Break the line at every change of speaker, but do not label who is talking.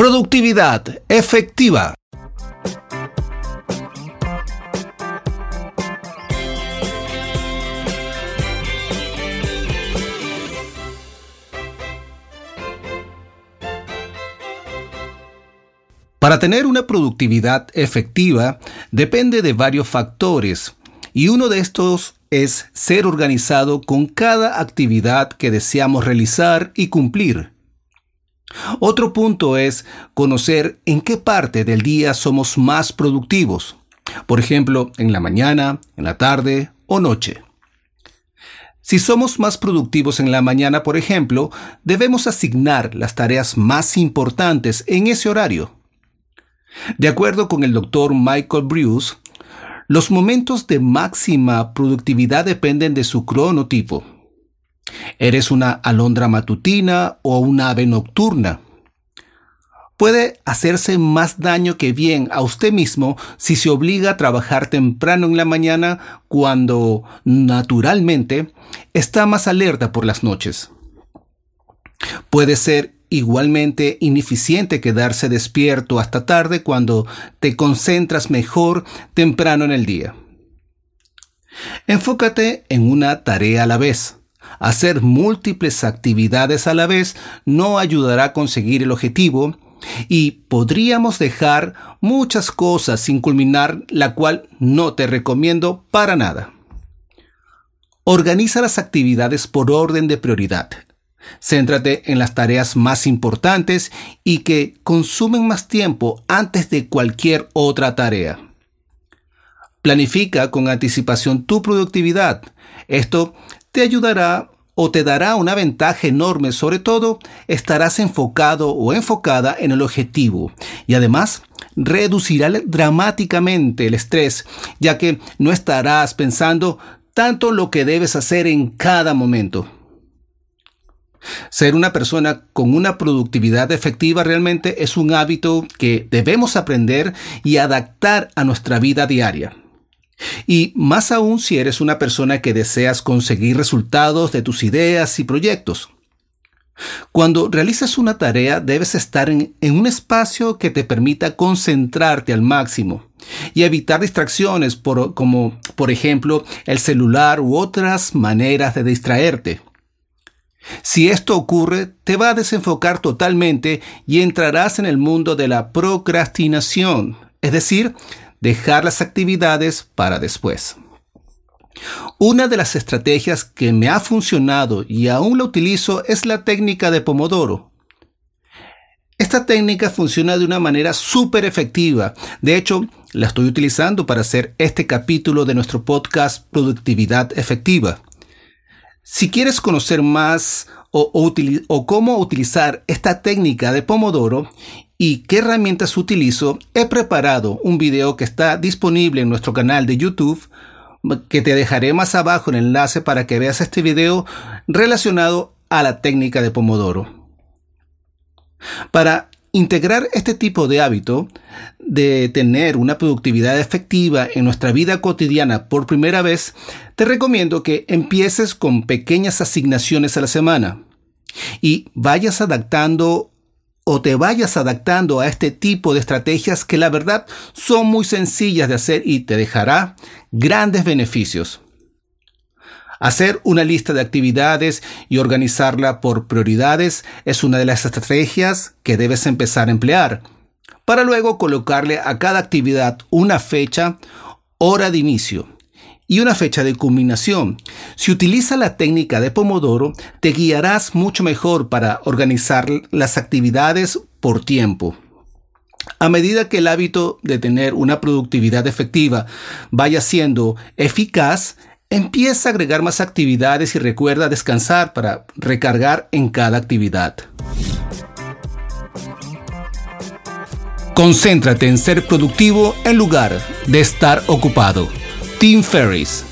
Productividad efectiva. Para tener una productividad efectiva depende de varios factores y uno de estos es ser organizado con cada actividad que deseamos realizar y cumplir. Otro punto es conocer en qué parte del día somos más productivos, por ejemplo, en la mañana, en la tarde o noche. Si somos más productivos en la mañana, por ejemplo, debemos asignar las tareas más importantes en ese horario. De acuerdo con el doctor Michael Bruce, los momentos de máxima productividad dependen de su cronotipo. ¿Eres una alondra matutina o una ave nocturna? Puede hacerse más daño que bien a usted mismo si se obliga a trabajar temprano en la mañana cuando, naturalmente, está más alerta por las noches. Puede ser igualmente ineficiente quedarse despierto hasta tarde cuando te concentras mejor temprano en el día. Enfócate en una tarea a la vez. Hacer múltiples actividades a la vez no ayudará a conseguir el objetivo y podríamos dejar muchas cosas sin culminar, la cual no te recomiendo para nada. Organiza las actividades por orden de prioridad. Céntrate en las tareas más importantes y que consumen más tiempo antes de cualquier otra tarea. Planifica con anticipación tu productividad. Esto te ayudará o te dará una ventaja enorme. Sobre todo, estarás enfocado o enfocada en el objetivo. Y además, reducirá dramáticamente el estrés, ya que no estarás pensando tanto lo que debes hacer en cada momento. Ser una persona con una productividad efectiva realmente es un hábito que debemos aprender y adaptar a nuestra vida diaria. Y más aún si eres una persona que deseas conseguir resultados de tus ideas y proyectos. Cuando realizas una tarea debes estar en, un espacio que te permita concentrarte al máximo y evitar distracciones como por ejemplo el celular u otras maneras de distraerte. Si esto ocurre, te va a desenfocar totalmente y entrarás en el mundo de la procrastinación, es decir, dejar las actividades para después. Una de las estrategias que me ha funcionado y aún la utilizo es la técnica de Pomodoro. Esta técnica funciona de una manera súper efectiva. De hecho, la estoy utilizando para hacer este capítulo de nuestro podcast Productividad Efectiva. Si quieres conocer más o, cómo utilizar esta técnica de Pomodoro y qué herramientas utilizo, he preparado un video que está disponible en nuestro canal de YouTube que te dejaré más abajo el enlace para que veas este video relacionado a la técnica de Pomodoro. Para integrar este tipo de hábito de tener una productividad efectiva en nuestra vida cotidiana por primera vez, te recomiendo que empieces con pequeñas asignaciones a la semana y vayas adaptando o te vayas adaptando a este tipo de estrategias que la verdad son muy sencillas de hacer y te dejará grandes beneficios. Hacer una lista de actividades y organizarla por prioridades es una de las estrategias que debes empezar a emplear, para luego colocarle a cada actividad una fecha, hora de inicio y una fecha de culminación. Si utiliza la técnica de Pomodoro, te guiarás mucho mejor para organizar las actividades por tiempo. A medida que el hábito de tener una productividad efectiva vaya siendo eficaz, Empieza a agregar más actividades y recuerda descansar para recargar en cada actividad. Concéntrate en ser productivo en lugar de estar ocupado. Tim Ferriss